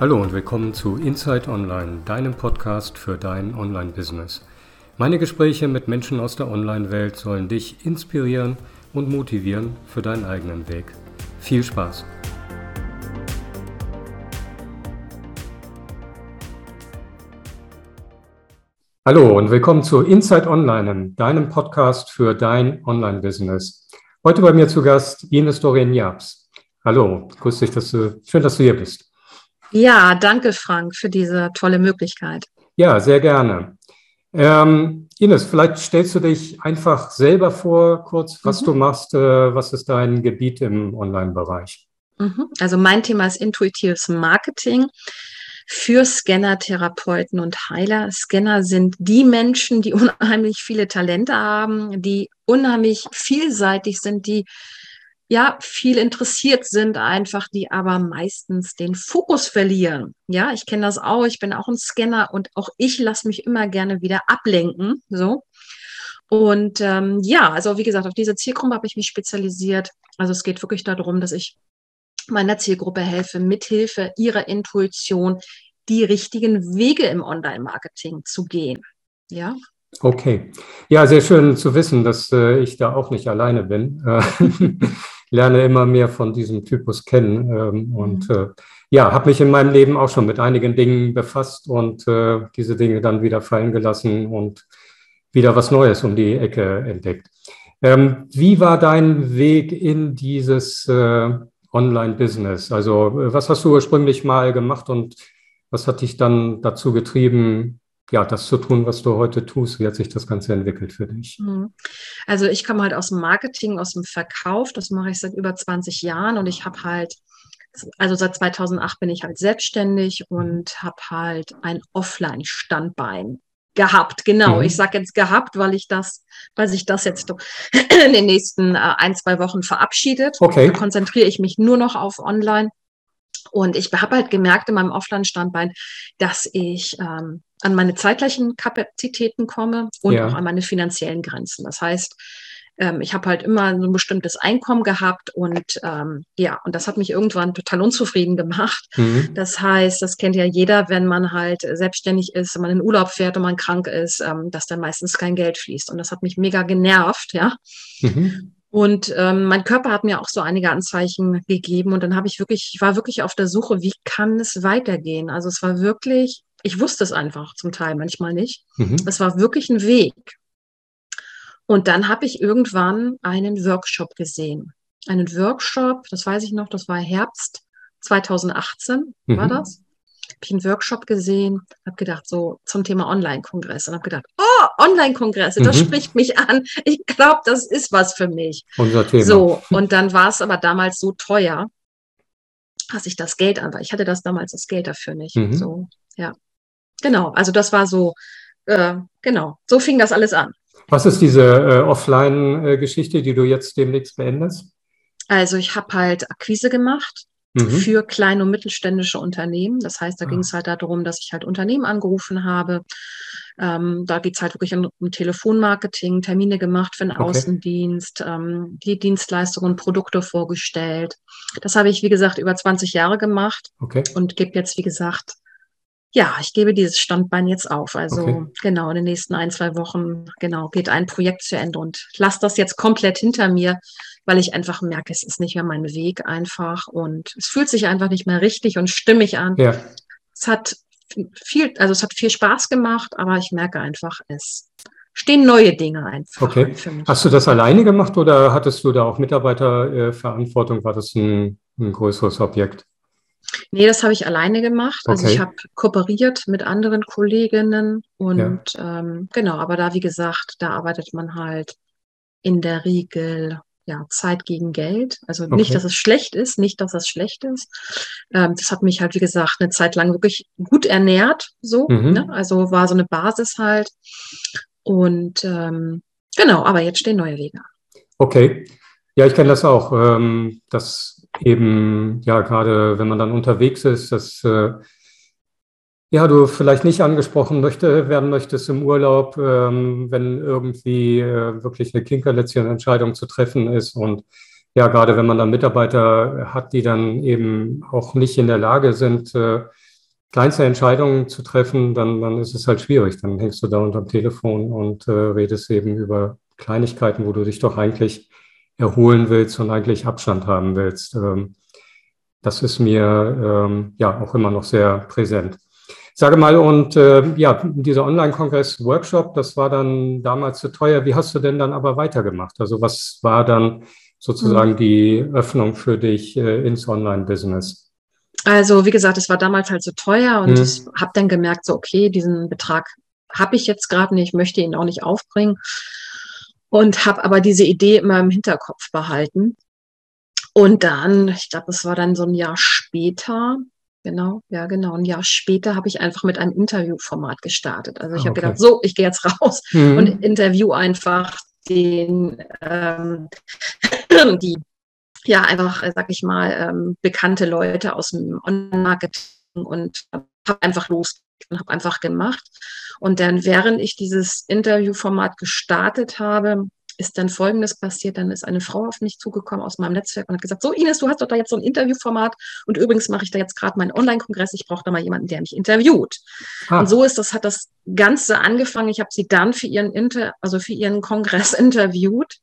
Hallo und willkommen zu Inside Online, deinem Podcast für dein Online-Business. Meine Gespräche mit Menschen aus der Online-Welt sollen dich inspirieren und motivieren für deinen eigenen Weg. Viel Spaß! Hallo und willkommen zu Inside Online, deinem Podcast für dein Online-Business. Heute bei mir zu Gast Ines Doreen Jabs. Hallo, grüß dich, dass du, schön, dass du hier bist. Ja, danke Frank für diese tolle Möglichkeit. Ja, sehr gerne. Ähm, Ines, vielleicht stellst du dich einfach selber vor, kurz, was mhm. du machst, äh, was ist dein Gebiet im Online-Bereich? Mhm. Also mein Thema ist intuitives Marketing für Scanner, Therapeuten und Heiler. Scanner sind die Menschen, die unheimlich viele Talente haben, die unheimlich vielseitig sind, die ja viel interessiert sind einfach, die aber meistens den Fokus verlieren. Ja, ich kenne das auch. Ich bin auch ein Scanner und auch ich lasse mich immer gerne wieder ablenken. So. Und ähm, ja, also wie gesagt, auf diese Zielgruppe habe ich mich spezialisiert. Also es geht wirklich darum, dass ich meiner Zielgruppe helfe, mithilfe ihrer Intuition die richtigen Wege im Online-Marketing zu gehen. Ja. Okay. Ja, sehr schön zu wissen, dass äh, ich da auch nicht alleine bin. Lerne immer mehr von diesem Typus kennen ähm, und mhm. äh, ja, habe mich in meinem Leben auch schon mit einigen Dingen befasst und äh, diese Dinge dann wieder fallen gelassen und wieder was Neues um die Ecke entdeckt. Ähm, wie war dein Weg in dieses äh, Online-Business? Also was hast du ursprünglich mal gemacht und was hat dich dann dazu getrieben, ja, das zu tun, was du heute tust. Wie hat sich das Ganze entwickelt für dich? Mhm. Also ich komme halt aus dem Marketing, aus dem Verkauf. Das mache ich seit über 20 Jahren und ich habe halt, also seit 2008 bin ich halt selbstständig und habe halt ein Offline-Standbein gehabt. Genau, mhm. ich sage jetzt gehabt, weil ich das, weil sich das jetzt in den nächsten äh, ein, zwei Wochen verabschiedet. Okay. Da konzentriere ich mich nur noch auf Online. Und ich habe halt gemerkt in meinem Offline-Standbein, dass ich ähm, an meine zeitlichen Kapazitäten komme und ja. auch an meine finanziellen Grenzen. Das heißt, ähm, ich habe halt immer so ein bestimmtes Einkommen gehabt und ähm, ja, und das hat mich irgendwann total unzufrieden gemacht. Mhm. Das heißt, das kennt ja jeder, wenn man halt selbstständig ist, wenn man in Urlaub fährt und man krank ist, ähm, dass dann meistens kein Geld fließt. Und das hat mich mega genervt, ja. Mhm. Und ähm, mein Körper hat mir auch so einige Anzeichen gegeben und dann habe ich wirklich, ich war wirklich auf der Suche, wie kann es weitergehen? Also es war wirklich ich wusste es einfach zum Teil, manchmal nicht. Mhm. Es war wirklich ein Weg. Und dann habe ich irgendwann einen Workshop gesehen. Einen Workshop, das weiß ich noch, das war Herbst 2018, mhm. war das. Habe ich einen Workshop gesehen, habe gedacht, so zum Thema Online-Kongress und habe gedacht, oh, Online-Kongresse, das mhm. spricht mich an. Ich glaube, das ist was für mich. Unser Thema. So, und dann war es aber damals so teuer, dass ich das Geld an war. Ich hatte das damals das Geld dafür nicht. Mhm. So, ja. Genau, also das war so, äh, genau, so fing das alles an. Was ist diese äh, Offline-Geschichte, die du jetzt demnächst beendest? Also ich habe halt Akquise gemacht mhm. für kleine und mittelständische Unternehmen. Das heißt, da ah. ging es halt darum, dass ich halt Unternehmen angerufen habe. Ähm, da geht es halt wirklich um, um, Telefonmarketing, Termine gemacht für den okay. Außendienst, ähm, die Dienstleistungen, Produkte vorgestellt. Das habe ich, wie gesagt, über 20 Jahre gemacht okay. und gebe jetzt, wie gesagt, ja, ich gebe dieses Standbein jetzt auf. Also okay. genau, in den nächsten ein, zwei Wochen, genau, geht ein Projekt zu Ende und lasse das jetzt komplett hinter mir, weil ich einfach merke, es ist nicht mehr mein Weg einfach und es fühlt sich einfach nicht mehr richtig und stimmig an. Ja. Es hat viel, also es hat viel Spaß gemacht, aber ich merke einfach, es stehen neue Dinge einfach. Okay. Hast du das alleine gemacht oder hattest du da auch Mitarbeiterverantwortung? War das ein, ein größeres Objekt? Nee, das habe ich alleine gemacht. Also ich habe kooperiert mit anderen Kolleginnen und ja. ähm, genau, aber da, wie gesagt, da arbeitet man halt in der Regel ja, Zeit gegen Geld. Also okay. nicht, dass es schlecht ist, nicht, dass es schlecht ist. Ähm, das hat mich halt, wie gesagt, eine Zeit lang wirklich gut ernährt, so. Mhm. Ne? Also war so eine Basis halt. Und ähm, genau, aber jetzt stehen neue Wege. Okay. Ja, ich kenne das auch. Ähm, das eben, ja, gerade wenn man dann unterwegs ist, dass äh, ja, du vielleicht nicht angesprochen möchte, werden möchtest im Urlaub, ähm, wenn irgendwie äh, wirklich eine Kinkerlätzchen-Entscheidung zu treffen ist. Und ja, gerade wenn man dann Mitarbeiter hat, die dann eben auch nicht in der Lage sind, äh, kleinste Entscheidungen zu treffen, dann, dann ist es halt schwierig. Dann hängst du da unterm Telefon und äh, redest eben über Kleinigkeiten, wo du dich doch eigentlich erholen willst und eigentlich Abstand haben willst. Ähm, das ist mir ähm, ja auch immer noch sehr präsent. Sage mal, und äh, ja, dieser Online-Kongress-Workshop, das war dann damals zu teuer. Wie hast du denn dann aber weitergemacht? Also was war dann sozusagen mhm. die Öffnung für dich äh, ins Online-Business? Also wie gesagt, es war damals halt so teuer und mhm. ich habe dann gemerkt, so okay, diesen Betrag habe ich jetzt gerade nicht, möchte ihn auch nicht aufbringen und habe aber diese Idee immer im Hinterkopf behalten. Und dann, ich glaube, es war dann so ein Jahr später, genau, ja genau, ein Jahr später habe ich einfach mit einem Interviewformat gestartet. Also ich ah, habe gedacht, so, ich gehe jetzt raus mhm. und interview einfach den, ähm, die ja einfach, sag ich mal, ähm, bekannte Leute aus dem Online-Marketing und habe einfach los und habe einfach gemacht. Und dann, während ich dieses Interviewformat gestartet habe, ist dann Folgendes passiert. Dann ist eine Frau auf mich zugekommen aus meinem Netzwerk und hat gesagt, so Ines, du hast doch da jetzt so ein Interviewformat und übrigens mache ich da jetzt gerade meinen Online-Kongress. Ich brauche da mal jemanden, der mich interviewt. Ah. Und so ist das, hat das Ganze angefangen. Ich habe sie dann für ihren Inter, also für ihren Kongress interviewt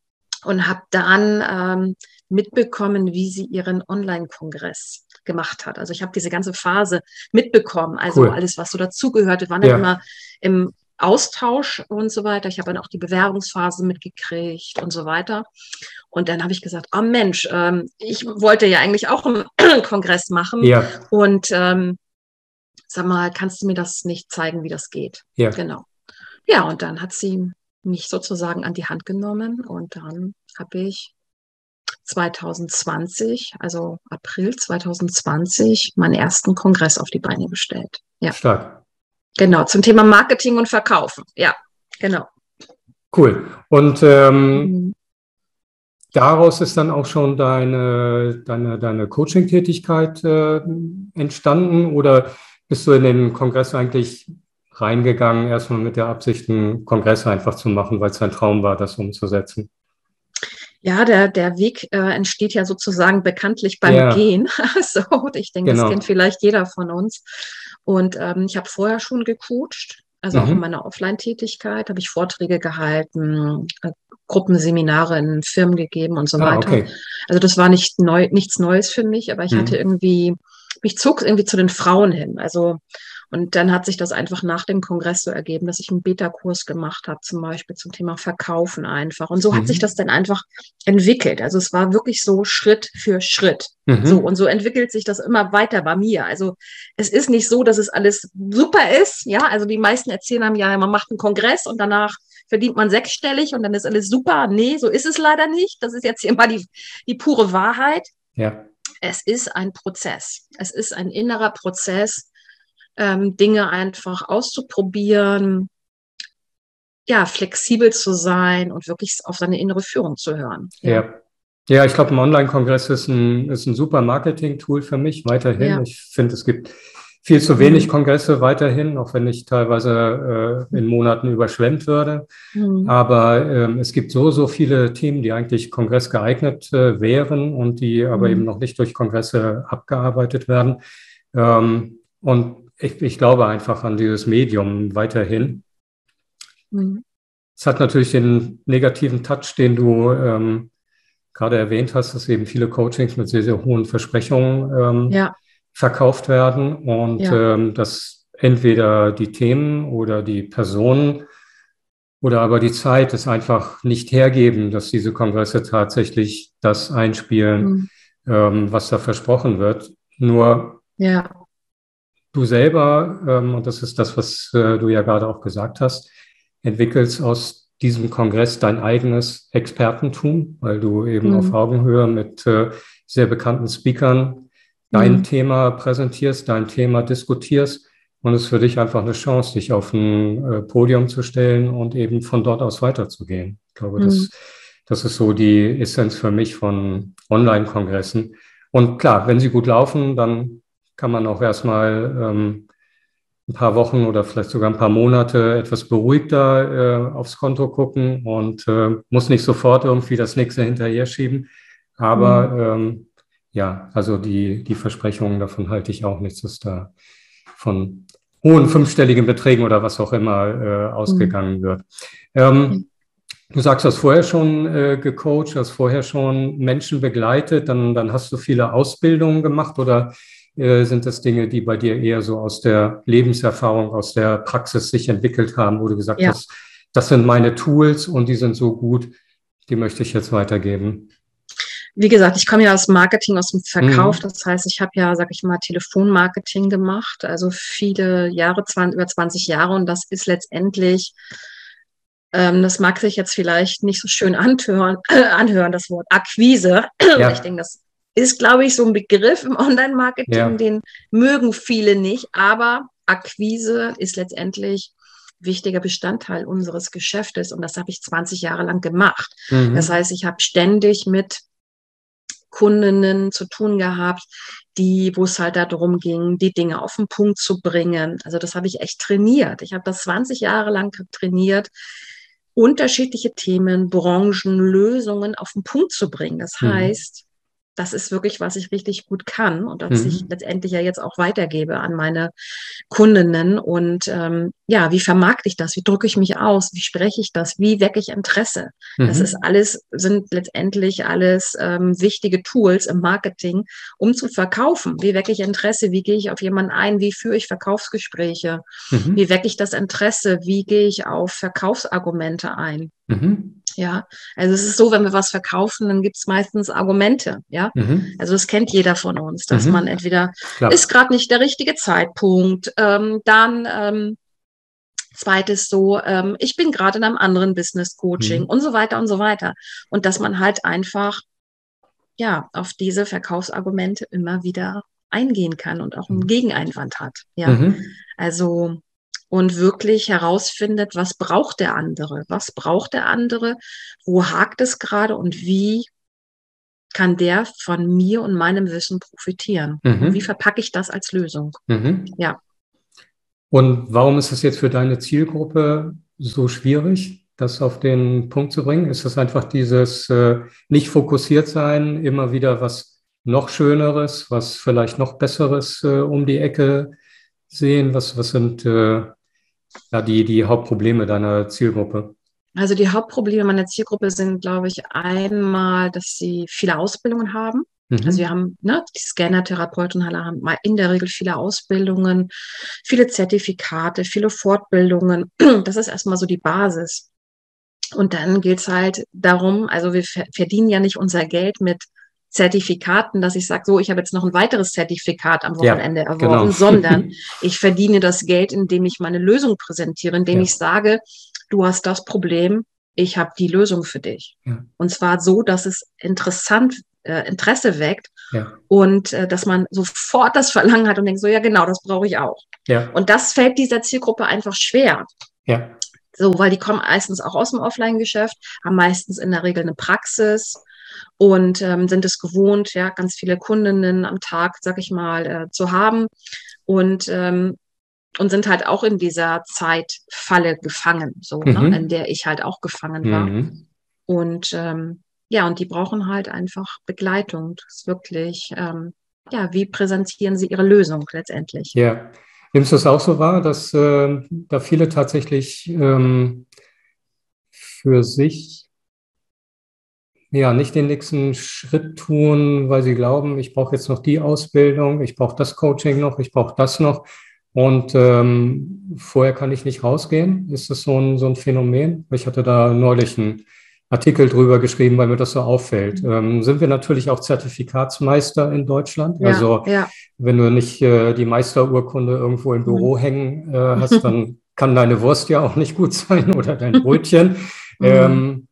und habe dann ähm, mitbekommen, wie sie ihren Online-Kongress gemacht hat. Also ich habe diese ganze Phase mitbekommen, also cool. alles, was so dazugehörte, waren ja. dann immer im Austausch und so weiter. Ich habe dann auch die Bewerbungsphase mitgekriegt und so weiter. Und dann habe ich gesagt, oh Mensch, ähm, ich wollte ja eigentlich auch einen Kongress machen. Ja. Und ähm, sag mal, kannst du mir das nicht zeigen, wie das geht? Ja. Genau. Ja, und dann hat sie mich sozusagen an die Hand genommen und dann habe ich 2020, also April 2020, meinen ersten Kongress auf die Beine gestellt. Ja. Stark. Genau, zum Thema Marketing und Verkaufen. Ja, genau. Cool. Und ähm, mhm. daraus ist dann auch schon deine, deine, deine Coaching-Tätigkeit äh, entstanden oder bist du in den Kongress eigentlich reingegangen, erstmal mit der Absicht, einen Kongress einfach zu machen, weil es dein Traum war, das umzusetzen? Ja, der, der Weg äh, entsteht ja sozusagen bekanntlich beim ja. Gehen. so, ich denke, genau. das kennt vielleicht jeder von uns. Und ähm, ich habe vorher schon gecoacht, also mhm. auch in meiner Offline-Tätigkeit habe ich Vorträge gehalten, äh, Gruppenseminare in Firmen gegeben und so ah, weiter. Okay. Also das war nicht neu, nichts Neues für mich, aber ich mhm. hatte irgendwie, mich zog irgendwie zu den Frauen hin. Also und dann hat sich das einfach nach dem Kongress so ergeben, dass ich einen Beta-Kurs gemacht habe, zum Beispiel zum Thema Verkaufen einfach. Und so mhm. hat sich mhm. das dann einfach entwickelt. Also es war wirklich so Schritt für Schritt. Mhm. So, und so entwickelt sich das immer weiter bei mir. Also es ist nicht so, dass es alles super ist. Ja, also die meisten erzählen einem ja, man macht einen Kongress und danach verdient man sechsstellig und dann ist alles super. Nee, so ist es leider nicht. Das ist jetzt hier mal die, die pure Wahrheit. Ja. Es ist ein Prozess. Es ist ein innerer Prozess, ähm, Dinge einfach auszuprobieren, ja, flexibel zu sein und wirklich auf seine innere Führung zu hören. Ja. ja. Ja, ich glaube, ein Online-Kongress ist ein, ist ein super Marketing-Tool für mich weiterhin. Ja. Ich finde, es gibt viel zu wenig mhm. Kongresse weiterhin, auch wenn ich teilweise äh, in Monaten überschwemmt würde. Mhm. Aber ähm, es gibt so, so viele Themen, die eigentlich kongressgeeignet äh, wären und die aber mhm. eben noch nicht durch Kongresse abgearbeitet werden. Ähm, und ich, ich glaube einfach an dieses Medium weiterhin. Mhm. Es hat natürlich den negativen Touch, den du ähm, gerade erwähnt hast, dass eben viele Coachings mit sehr, sehr hohen Versprechungen ähm, ja. verkauft werden und ja. ähm, dass entweder die Themen oder die Personen oder aber die Zeit es einfach nicht hergeben, dass diese Kongresse tatsächlich das einspielen, mhm. ähm, was da versprochen wird. Nur ja du selber, ähm, und das ist das, was äh, du ja gerade auch gesagt hast, entwickelst aus diesem Kongress dein eigenes Expertentum, weil du eben mhm. auf Augenhöhe mit äh, sehr bekannten Speakern dein mhm. Thema präsentierst, dein Thema diskutierst. Und es ist für dich einfach eine Chance, dich auf ein äh, Podium zu stellen und eben von dort aus weiterzugehen. Ich glaube, mhm. das, das ist so die Essenz für mich von Online-Kongressen. Und klar, wenn sie gut laufen, dann kann man auch erstmal ähm, ein paar Wochen oder vielleicht sogar ein paar Monate etwas beruhigter äh, aufs Konto gucken und äh, muss nicht sofort irgendwie das nächste hinterher schieben. Aber mhm. ähm, ja, also die, die Versprechungen davon halte ich auch nichts, dass da von hohen fünfstelligen Beträgen oder was auch immer äh, ausgegangen mhm. wird. Ähm, du sagst, du hast vorher schon äh, gecoacht, hast vorher schon Menschen begleitet, dann, dann hast du viele Ausbildungen gemacht oder sind das Dinge, die bei dir eher so aus der Lebenserfahrung, aus der Praxis sich entwickelt haben, wo du gesagt ja. hast, das sind meine Tools und die sind so gut, die möchte ich jetzt weitergeben? Wie gesagt, ich komme ja aus Marketing, aus dem Verkauf. Mhm. Das heißt, ich habe ja, sag ich mal, Telefonmarketing gemacht, also viele Jahre, 20, über 20 Jahre. Und das ist letztendlich, ähm, das mag sich jetzt vielleicht nicht so schön anhören, äh, anhören das Wort Akquise. Ja. Ich denke, das ist, glaube ich, so ein Begriff im Online-Marketing, ja. den mögen viele nicht. Aber Akquise ist letztendlich wichtiger Bestandteil unseres Geschäftes und das habe ich 20 Jahre lang gemacht. Mhm. Das heißt, ich habe ständig mit Kundinnen zu tun gehabt, die, wo es halt darum ging, die Dinge auf den Punkt zu bringen. Also das habe ich echt trainiert. Ich habe das 20 Jahre lang trainiert, unterschiedliche Themen, Branchen, Lösungen auf den Punkt zu bringen. Das mhm. heißt, das ist wirklich, was ich richtig gut kann und was mhm. ich letztendlich ja jetzt auch weitergebe an meine Kundinnen. Und ähm, ja, wie vermarkte ich das? Wie drücke ich mich aus? Wie spreche ich das? Wie wecke ich Interesse? Mhm. Das ist alles, sind letztendlich alles ähm, wichtige Tools im Marketing, um zu verkaufen. Wie wecke ich Interesse? Wie gehe ich auf jemanden ein? Wie führe ich Verkaufsgespräche? Mhm. Wie wecke ich das Interesse? Wie gehe ich auf Verkaufsargumente ein? Mhm. Ja, also es ist so, wenn wir was verkaufen, dann gibt es meistens Argumente. Ja, mhm. also das kennt jeder von uns, dass mhm. man entweder Klar. ist gerade nicht der richtige Zeitpunkt, ähm, dann ähm, zweites so, ähm, ich bin gerade in einem anderen Business Coaching mhm. und so weiter und so weiter. Und dass man halt einfach ja auf diese Verkaufsargumente immer wieder eingehen kann und auch einen mhm. Gegeneinwand hat. Ja, mhm. also und wirklich herausfindet, was braucht der andere? Was braucht der andere? Wo hakt es gerade und wie kann der von mir und meinem Wissen profitieren? Mhm. Wie verpacke ich das als Lösung? Mhm. Ja. Und warum ist es jetzt für deine Zielgruppe so schwierig, das auf den Punkt zu bringen? Ist es einfach dieses äh, nicht fokussiert sein, immer wieder was noch Schöneres, was vielleicht noch Besseres äh, um die Ecke sehen? Was, was sind äh, ja, die, die Hauptprobleme deiner Zielgruppe? Also die Hauptprobleme meiner Zielgruppe sind, glaube ich, einmal, dass sie viele Ausbildungen haben. Mhm. Also wir haben, ne, die Scanner-Therapeuten haben in der Regel viele Ausbildungen, viele Zertifikate, viele Fortbildungen. Das ist erstmal so die Basis. Und dann geht es halt darum, also wir verdienen ja nicht unser Geld mit Zertifikaten, dass ich sage, so, ich habe jetzt noch ein weiteres Zertifikat am Wochenende ja, erworben, genau. sondern ich verdiene das Geld, indem ich meine Lösung präsentiere, indem ja. ich sage, du hast das Problem, ich habe die Lösung für dich. Ja. Und zwar so, dass es interessant äh, Interesse weckt ja. und äh, dass man sofort das Verlangen hat und denkt, so ja genau, das brauche ich auch. Ja. Und das fällt dieser Zielgruppe einfach schwer. Ja. So, weil die kommen meistens auch aus dem Offline-Geschäft, haben meistens in der Regel eine Praxis und ähm, sind es gewohnt, ja, ganz viele Kundinnen am Tag, sag ich mal, äh, zu haben und ähm, und sind halt auch in dieser Zeitfalle gefangen, so ne, mhm. ne, in der ich halt auch gefangen war. Mhm. Und ähm, ja, und die brauchen halt einfach Begleitung. Das ist wirklich, ähm, ja, wie präsentieren sie ihre Lösung letztendlich? Ja. Nimmst du es auch so wahr, dass äh, da viele tatsächlich ähm, für sich ja, nicht den nächsten Schritt tun, weil sie glauben, ich brauche jetzt noch die Ausbildung, ich brauche das Coaching noch, ich brauche das noch. Und ähm, vorher kann ich nicht rausgehen. Ist das so ein, so ein Phänomen? Ich hatte da neulich einen Artikel drüber geschrieben, weil mir das so auffällt. Ähm, sind wir natürlich auch Zertifikatsmeister in Deutschland. Ja, also ja. wenn du nicht äh, die Meisterurkunde irgendwo im Büro mhm. hängen äh, hast, dann kann deine Wurst ja auch nicht gut sein oder dein Brötchen. Mhm. Ähm,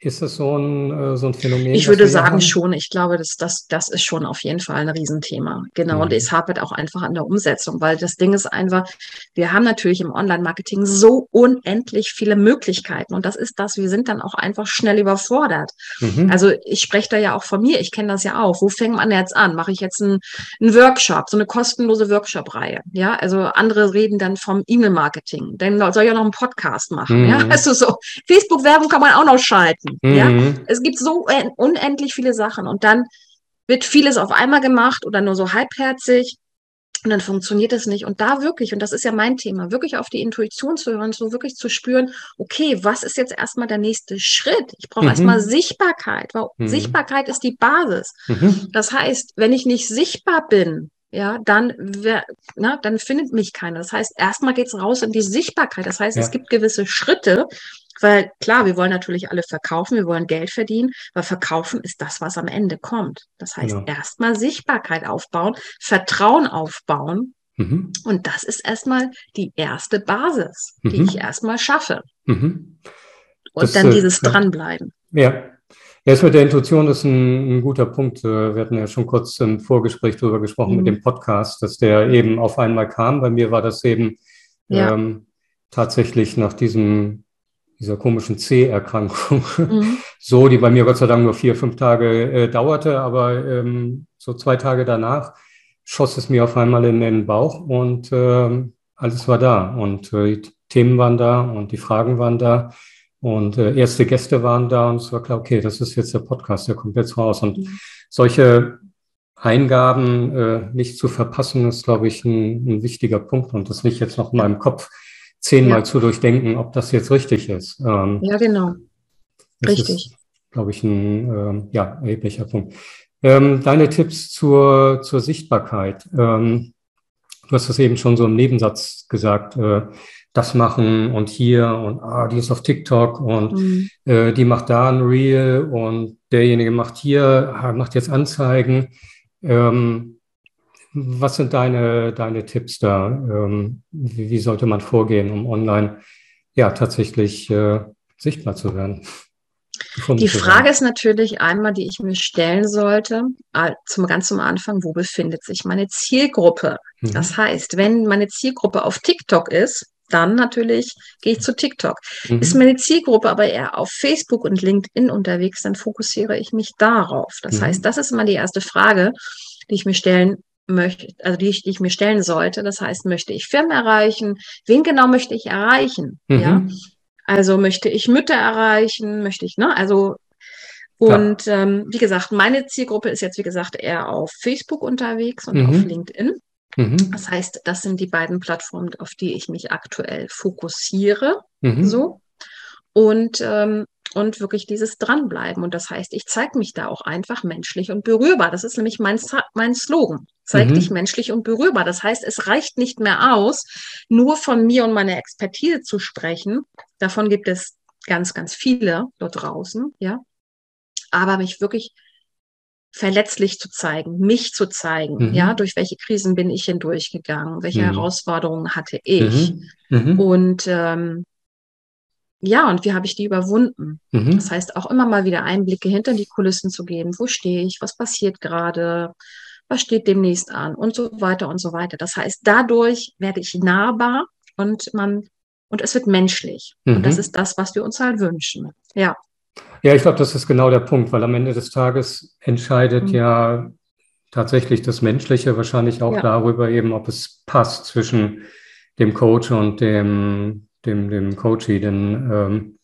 ist das so ein, äh, so ein Phänomen? Ich würde sagen haben? schon. Ich glaube, das, das, das ist schon auf jeden Fall ein Riesenthema. Genau. Mhm. Und es hapert auch einfach an der Umsetzung, weil das Ding ist einfach, wir haben natürlich im Online-Marketing so unendlich viele Möglichkeiten. Und das ist das, wir sind dann auch einfach schnell überfordert. Mhm. Also ich spreche da ja auch von mir, ich kenne das ja auch. Wo fängt man jetzt an? Mache ich jetzt einen, einen Workshop, so eine kostenlose Workshop-Reihe? Ja, also andere reden dann vom E-Mail-Marketing. Dann soll ich auch noch einen Podcast machen. Mhm. Ja, also so Facebook-Werbung kann man auch noch schalten. Mhm. Ja, es gibt so unendlich viele Sachen und dann wird vieles auf einmal gemacht oder nur so halbherzig. Und dann funktioniert es nicht. Und da wirklich, und das ist ja mein Thema, wirklich auf die Intuition zu hören, so wirklich zu spüren, okay, was ist jetzt erstmal der nächste Schritt? Ich brauche mhm. erstmal Sichtbarkeit, weil mhm. Sichtbarkeit ist die Basis. Mhm. Das heißt, wenn ich nicht sichtbar bin, ja, dann, wer, na, dann findet mich keiner. Das heißt, erstmal geht es raus in die Sichtbarkeit. Das heißt, ja. es gibt gewisse Schritte, weil klar, wir wollen natürlich alle verkaufen, wir wollen Geld verdienen, weil verkaufen ist das, was am Ende kommt. Das heißt, ja. erstmal Sichtbarkeit aufbauen, Vertrauen aufbauen. Mhm. Und das ist erstmal die erste Basis, die mhm. ich erstmal schaffe. Mhm. Und das, dann äh, dieses äh, Dranbleiben. Ja, Jetzt mit der Intuition ist ein, ein, guter Punkt. Äh, wir hatten ja schon kurz im Vorgespräch darüber gesprochen mhm. mit dem Podcast, dass der eben auf einmal kam. Bei mir war das eben ja. ähm, tatsächlich nach diesem dieser komischen C-Erkrankung. Mhm. So, die bei mir Gott sei Dank nur vier, fünf Tage äh, dauerte, aber ähm, so zwei Tage danach schoss es mir auf einmal in den Bauch und äh, alles war da und äh, die Themen waren da und die Fragen waren da und äh, erste Gäste waren da und es war klar, okay, das ist jetzt der Podcast, der kommt jetzt raus und mhm. solche Eingaben äh, nicht zu verpassen, ist, glaube ich, ein, ein wichtiger Punkt und das nicht jetzt noch in meinem Kopf zehnmal ja. zu durchdenken, ob das jetzt richtig ist. Ähm, ja, genau. Richtig. glaube ich, ein ähm, ja, erheblicher Punkt. Ähm, deine Tipps zur, zur Sichtbarkeit. Ähm, du hast das eben schon so im Nebensatz gesagt, äh, das machen und hier und ah, die ist auf TikTok und mhm. äh, die macht da ein Reel und derjenige macht hier, macht jetzt Anzeigen. Ähm, was sind deine, deine Tipps da? Ähm, wie, wie, sollte man vorgehen, um online ja tatsächlich äh, sichtbar zu werden? Die Frage ist natürlich einmal, die ich mir stellen sollte, zum ganz am Anfang, wo befindet sich meine Zielgruppe? Mhm. Das heißt, wenn meine Zielgruppe auf TikTok ist, dann natürlich gehe ich zu TikTok. Mhm. Ist meine Zielgruppe aber eher auf Facebook und LinkedIn unterwegs, dann fokussiere ich mich darauf. Das mhm. heißt, das ist immer die erste Frage, die ich mir stellen möchte, also die ich, die ich mir stellen sollte. Das heißt, möchte ich Firmen erreichen? Wen genau möchte ich erreichen? Mhm. Ja. Also möchte ich Mütter erreichen? Möchte ich, ne? Also und ja. ähm, wie gesagt, meine Zielgruppe ist jetzt, wie gesagt, eher auf Facebook unterwegs und mhm. auf LinkedIn. Mhm. Das heißt, das sind die beiden Plattformen, auf die ich mich aktuell fokussiere. Mhm. So. Und ähm, und wirklich dieses Dranbleiben. Und das heißt, ich zeige mich da auch einfach menschlich und berührbar. Das ist nämlich mein, mein Slogan. Zeig mhm. dich menschlich und berührbar. Das heißt, es reicht nicht mehr aus, nur von mir und meiner Expertise zu sprechen. Davon gibt es ganz, ganz viele dort draußen, ja. Aber mich wirklich verletzlich zu zeigen, mich zu zeigen, mhm. ja, durch welche Krisen bin ich hindurchgegangen, welche mhm. Herausforderungen hatte ich. Mhm. mhm. Und ähm, ja, und wie habe ich die überwunden? Mhm. Das heißt, auch immer mal wieder Einblicke hinter die Kulissen zu geben. Wo stehe ich? Was passiert gerade? Was steht demnächst an? Und so weiter und so weiter. Das heißt, dadurch werde ich nahbar und man, und es wird menschlich. Und das mhm. ist das, was wir uns halt wünschen. Ja. Ja, ich glaube, das ist genau der Punkt, weil am Ende des Tages entscheidet mhm. ja tatsächlich das Menschliche wahrscheinlich auch ja. darüber eben, ob es passt zwischen dem Coach und dem dem, dem Coachy, denn ähm,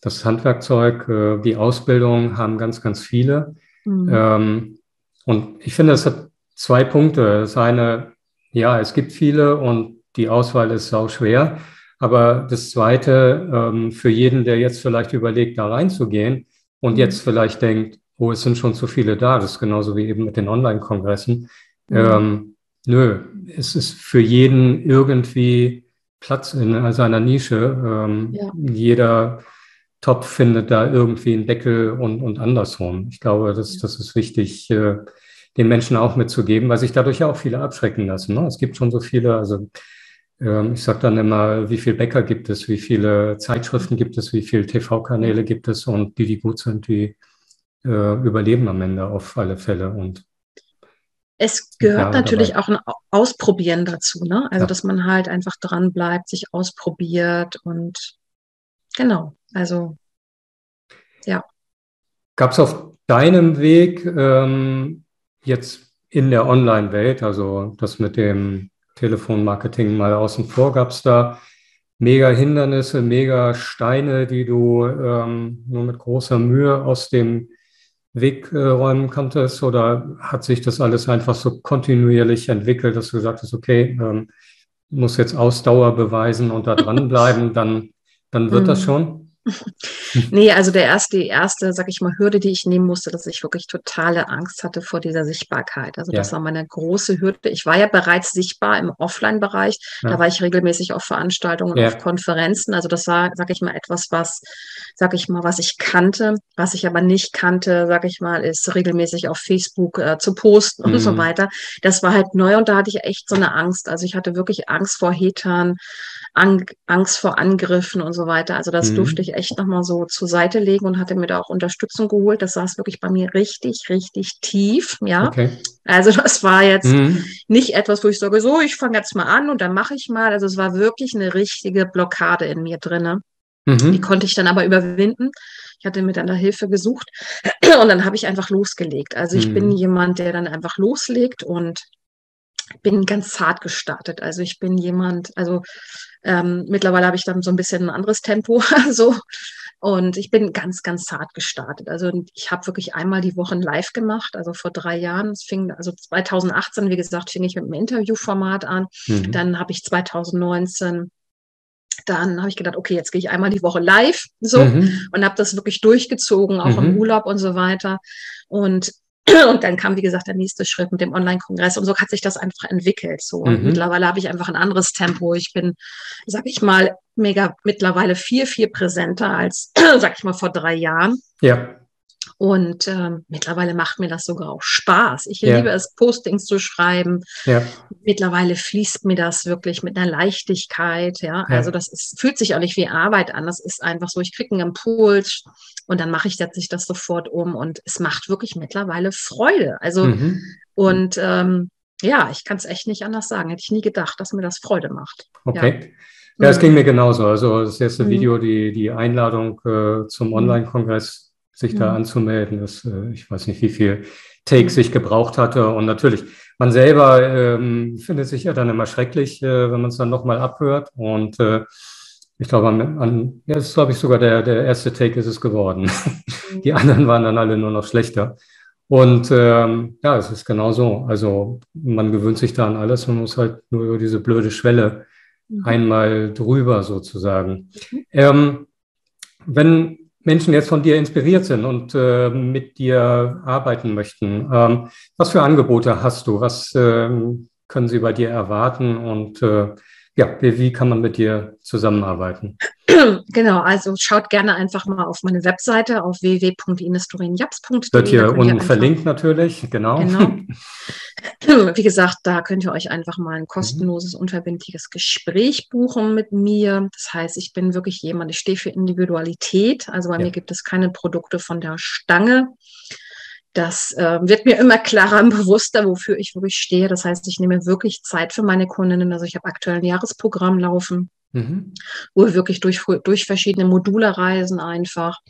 das Handwerkzeug, äh, die Ausbildung haben ganz, ganz viele. Mhm. Ähm, und ich finde, es hat zwei Punkte. Das eine, ja, es gibt viele und die Auswahl ist sau schwer. Aber das zweite, ähm, für jeden, der jetzt vielleicht überlegt, da reinzugehen und mhm. jetzt vielleicht denkt, oh, es sind schon zu viele da, das ist genauso wie eben mit den Online-Kongressen. Mhm. Ähm, nö, es ist für jeden irgendwie Platz in seiner Nische. Ähm, ja. Jeder Topf findet da irgendwie einen Deckel und, und andersrum. Ich glaube, das, das ist wichtig, äh, den Menschen auch mitzugeben, weil sich dadurch ja auch viele abschrecken lassen. Ne? Es gibt schon so viele, also ich sage dann immer, wie viele Bäcker gibt es, wie viele Zeitschriften gibt es, wie viele TV-Kanäle gibt es und die, die gut sind, die äh, überleben am Ende auf alle Fälle. Und es gehört ja, natürlich dabei. auch ein Ausprobieren dazu, ne? Also, ja. dass man halt einfach dran bleibt, sich ausprobiert und genau, also ja. Gab es auf deinem Weg ähm, jetzt in der Online-Welt, also das mit dem Telefonmarketing mal außen vor, gab es da mega Hindernisse, mega Steine, die du ähm, nur mit großer Mühe aus dem wegräumen konntest oder hat sich das alles einfach so kontinuierlich entwickelt, dass du gesagt hast, okay, ähm, muss jetzt Ausdauer beweisen und da dranbleiben, dann, dann wird das mhm. schon? Nee, also der erste, die erste, sag ich mal, Hürde, die ich nehmen musste, dass ich wirklich totale Angst hatte vor dieser Sichtbarkeit. Also ja. das war meine große Hürde. Ich war ja bereits sichtbar im Offline-Bereich. Ja. Da war ich regelmäßig auf Veranstaltungen, ja. auf Konferenzen. Also das war, sag ich mal, etwas, was, sag ich mal, was ich kannte. Was ich aber nicht kannte, sag ich mal, ist regelmäßig auf Facebook äh, zu posten mhm. und so mhm. weiter. Das war halt neu und da hatte ich echt so eine Angst. Also ich hatte wirklich Angst vor Hatern, Angst vor Angriffen und so weiter. Also das mhm. durfte ich echt nochmal so zur Seite legen und hatte mir da auch Unterstützung geholt. Das saß wirklich bei mir richtig, richtig tief. Ja. Okay. Also das war jetzt mhm. nicht etwas, wo ich sage, so, ich fange jetzt mal an und dann mache ich mal. Also es war wirklich eine richtige Blockade in mir drinne. Mhm. Die konnte ich dann aber überwinden. Ich hatte mir dann da Hilfe gesucht und dann habe ich einfach losgelegt. Also ich bin mhm. jemand, der dann einfach loslegt und bin ganz zart gestartet. Also ich bin jemand, also ähm, mittlerweile habe ich dann so ein bisschen ein anderes Tempo, so und ich bin ganz, ganz zart gestartet. Also ich habe wirklich einmal die Woche live gemacht, also vor drei Jahren. Es fing, also 2018, wie gesagt, fing ich mit einem Interviewformat an. Mhm. Dann habe ich 2019 dann habe ich gedacht, okay, jetzt gehe ich einmal die Woche live so mhm. und habe das wirklich durchgezogen, auch mhm. im Urlaub und so weiter. Und und dann kam, wie gesagt, der nächste Schritt mit dem Online-Kongress. Und so hat sich das einfach entwickelt. So. Und mhm. mittlerweile habe ich einfach ein anderes Tempo. Ich bin, sag ich mal, mega mittlerweile viel, viel präsenter als, sag ich mal, vor drei Jahren. Ja. Und ähm, mittlerweile macht mir das sogar auch Spaß. Ich ja. liebe es, Postings zu schreiben. Ja. Mittlerweile fließt mir das wirklich mit einer Leichtigkeit. Ja, ja. also das ist, fühlt sich auch nicht wie Arbeit an. Das ist einfach so, ich kriege einen Impuls und dann mache ich, setze ich das sofort um und es macht wirklich mittlerweile Freude. Also mhm. und ähm, ja, ich kann es echt nicht anders sagen. Hätte ich nie gedacht, dass mir das Freude macht. Okay. Ja, es ging mir genauso. Also das erste mhm. Video, die, die Einladung äh, zum mhm. Online-Kongress sich da mhm. anzumelden. Das, äh, ich weiß nicht, wie viel Takes ich gebraucht hatte. Und natürlich, man selber ähm, findet sich ja dann immer schrecklich, äh, wenn man es dann nochmal abhört. Und äh, ich glaube, an, an ja, das ist, glaube ich, sogar der, der erste Take ist es geworden. Mhm. Die anderen waren dann alle nur noch schlechter. Und ähm, ja, es ist genau so. Also man gewöhnt sich da an alles man muss halt nur über diese blöde Schwelle mhm. einmal drüber sozusagen. Mhm. Ähm, wenn Menschen jetzt von dir inspiriert sind und äh, mit dir arbeiten möchten. Ähm, was für Angebote hast du? Was ähm, können sie bei dir erwarten? Und äh, ja, wie, wie, kann man mit dir zusammenarbeiten? Genau, also schaut gerne einfach mal auf meine Webseite auf www.inestorinjaps.de. Wird hier unten verlinkt natürlich, genau. genau. Wie gesagt, da könnt ihr euch einfach mal ein mhm. kostenloses, unverbindliches Gespräch buchen mit mir. Das heißt, ich bin wirklich jemand, ich stehe für Individualität. Also bei ja. mir gibt es keine Produkte von der Stange. Das äh, wird mir immer klarer und bewusster, wofür ich wirklich stehe. Das heißt, ich nehme wirklich Zeit für meine Kundinnen. Also ich habe aktuell ein Jahresprogramm laufen, mhm. wo wir wirklich durch, durch verschiedene Module reisen einfach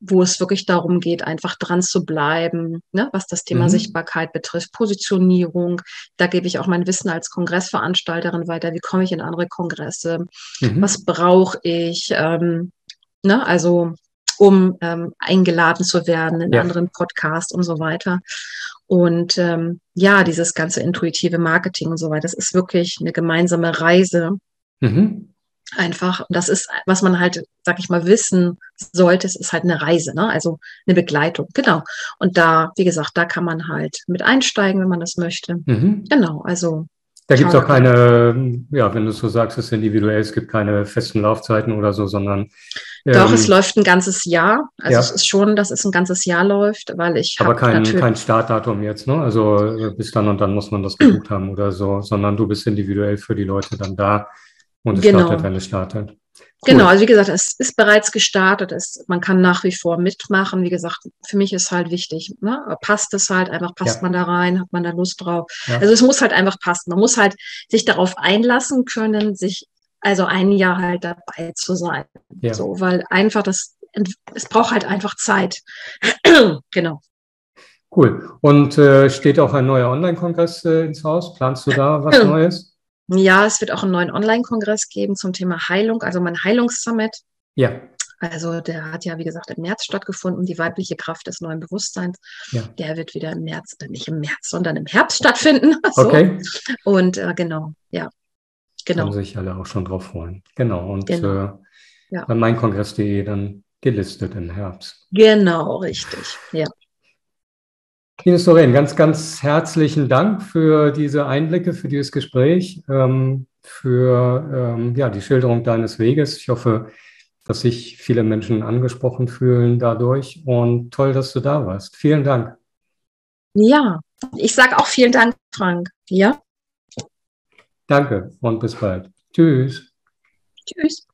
wo es wirklich darum geht, einfach dran zu bleiben, ne, was das Thema mhm. Sichtbarkeit betrifft, Positionierung. Da gebe ich auch mein Wissen als Kongressveranstalterin weiter. Wie komme ich in andere Kongresse? Mhm. Was brauche ich? Ähm, ne, also um ähm, eingeladen zu werden in ja. anderen Podcasts und so weiter. Und ähm, ja, dieses ganze intuitive Marketing und so weiter, das ist wirklich eine gemeinsame Reise. Mhm einfach, das ist, was man halt, sag ich mal, wissen sollte, es ist halt eine Reise, ne? also eine Begleitung, genau. Und da, wie gesagt, da kann man halt mit einsteigen, wenn man das möchte. Mhm. Genau, also. Da gibt es auch keine, ja, wenn du so sagst, es ist individuell, es gibt keine festen Laufzeiten oder so, sondern. Ähm, Doch, es läuft ein ganzes Jahr. Also ja. es ist schon, dass es ein ganzes Jahr läuft, weil ich. Aber kein, kein Startdatum jetzt, ne? Also äh, bis dann und dann muss man das gebucht haben oder so, sondern du bist individuell für die Leute dann da und es genau. startet, wenn es startet. Cool. Genau, also wie gesagt, es ist bereits gestartet. Es, man kann nach wie vor mitmachen. Wie gesagt, für mich ist halt wichtig, ne? passt es halt einfach, passt ja. man da rein, hat man da Lust drauf. Ja. Also es muss halt einfach passen. Man muss halt sich darauf einlassen können, sich also ein Jahr halt dabei zu sein. Ja. So, weil einfach das, es braucht halt einfach Zeit. genau. Cool. Und äh, steht auch ein neuer Online-Kongress äh, ins Haus? Planst du da was Neues? Ja, es wird auch einen neuen Online-Kongress geben zum Thema Heilung, also mein Heilungssummit. Ja. Also der hat ja, wie gesagt, im März stattgefunden. Die weibliche Kraft des neuen Bewusstseins. Ja. Der wird wieder im März, nicht im März, sondern im Herbst stattfinden. so. Okay. Und äh, genau, ja. Genau. Können sich alle auch schon drauf freuen. Genau. Und genau. Äh, ja. bei meinkongress.de dann gelistet im Herbst. Genau, richtig. Ja. Ines Doreen, ganz, ganz herzlichen Dank für diese Einblicke, für dieses Gespräch, ähm, für ähm, ja, die Schilderung deines Weges. Ich hoffe, dass sich viele Menschen angesprochen fühlen dadurch. Und toll, dass du da warst. Vielen Dank. Ja, ich sage auch vielen Dank, Frank. Ja. Danke und bis bald. Tschüss. Tschüss.